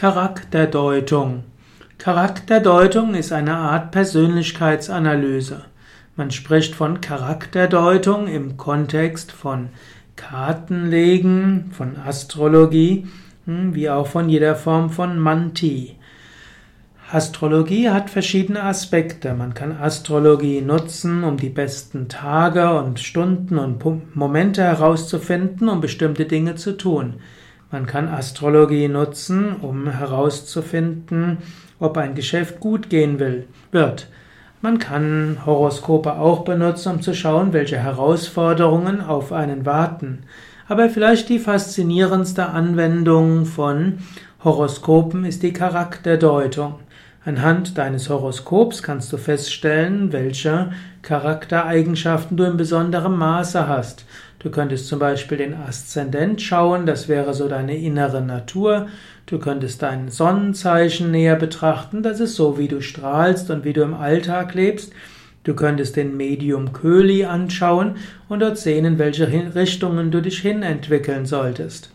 Charakterdeutung. Charakterdeutung ist eine Art Persönlichkeitsanalyse. Man spricht von Charakterdeutung im Kontext von Kartenlegen, von Astrologie, hm, wie auch von jeder Form von Manti. Astrologie hat verschiedene Aspekte. Man kann Astrologie nutzen, um die besten Tage und Stunden und Momente herauszufinden, um bestimmte Dinge zu tun. Man kann Astrologie nutzen, um herauszufinden, ob ein Geschäft gut gehen will, wird. Man kann Horoskope auch benutzen, um zu schauen, welche Herausforderungen auf einen warten. Aber vielleicht die faszinierendste Anwendung von Horoskopen ist die Charakterdeutung. Anhand deines Horoskops kannst du feststellen, welche Charaktereigenschaften du in besonderem Maße hast. Du könntest zum Beispiel den Aszendent schauen, das wäre so deine innere Natur. Du könntest dein Sonnenzeichen näher betrachten, das ist so, wie du strahlst und wie du im Alltag lebst. Du könntest den Medium Köli anschauen und dort sehen, in welche Richtungen du dich hin entwickeln solltest.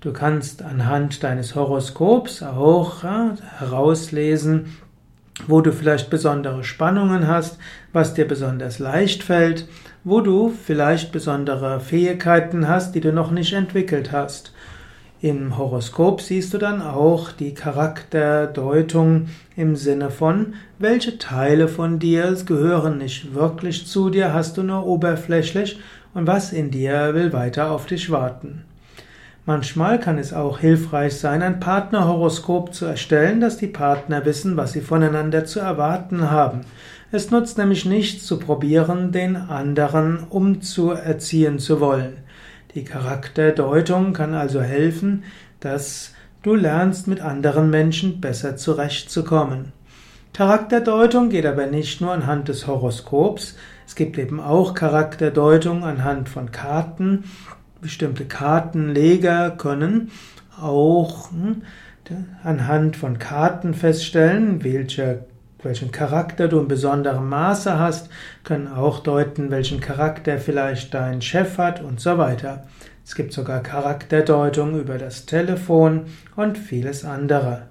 Du kannst anhand deines Horoskops auch herauslesen, wo du vielleicht besondere Spannungen hast, was dir besonders leicht fällt, wo du vielleicht besondere Fähigkeiten hast, die du noch nicht entwickelt hast. Im Horoskop siehst du dann auch die Charakterdeutung im Sinne von, welche Teile von dir gehören nicht wirklich zu dir, hast du nur oberflächlich und was in dir will weiter auf dich warten. Manchmal kann es auch hilfreich sein, ein Partnerhoroskop zu erstellen, dass die Partner wissen, was sie voneinander zu erwarten haben. Es nutzt nämlich nichts zu probieren, den anderen umzuerziehen zu wollen. Die Charakterdeutung kann also helfen, dass du lernst, mit anderen Menschen besser zurechtzukommen. Charakterdeutung geht aber nicht nur anhand des Horoskops, es gibt eben auch Charakterdeutung anhand von Karten bestimmte Kartenleger können auch hm, anhand von Karten feststellen, welche, welchen Charakter du in besonderem Maße hast, können auch deuten, welchen Charakter vielleicht dein Chef hat und so weiter. Es gibt sogar Charakterdeutung über das Telefon und vieles andere.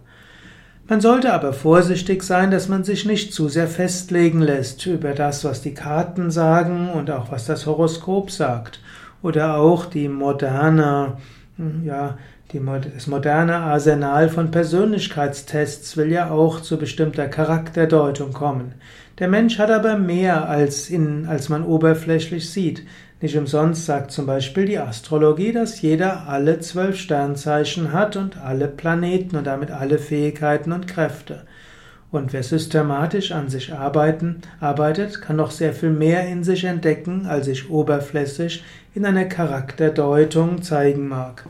Man sollte aber vorsichtig sein, dass man sich nicht zu sehr festlegen lässt über das, was die Karten sagen und auch was das Horoskop sagt oder auch die moderne, ja, die, das moderne Arsenal von Persönlichkeitstests will ja auch zu bestimmter Charakterdeutung kommen. Der Mensch hat aber mehr als, in, als man oberflächlich sieht. Nicht umsonst sagt zum Beispiel die Astrologie, dass jeder alle zwölf Sternzeichen hat und alle Planeten und damit alle Fähigkeiten und Kräfte. Und wer systematisch an sich arbeiten, arbeitet, kann noch sehr viel mehr in sich entdecken, als sich oberflächlich in einer Charakterdeutung zeigen mag.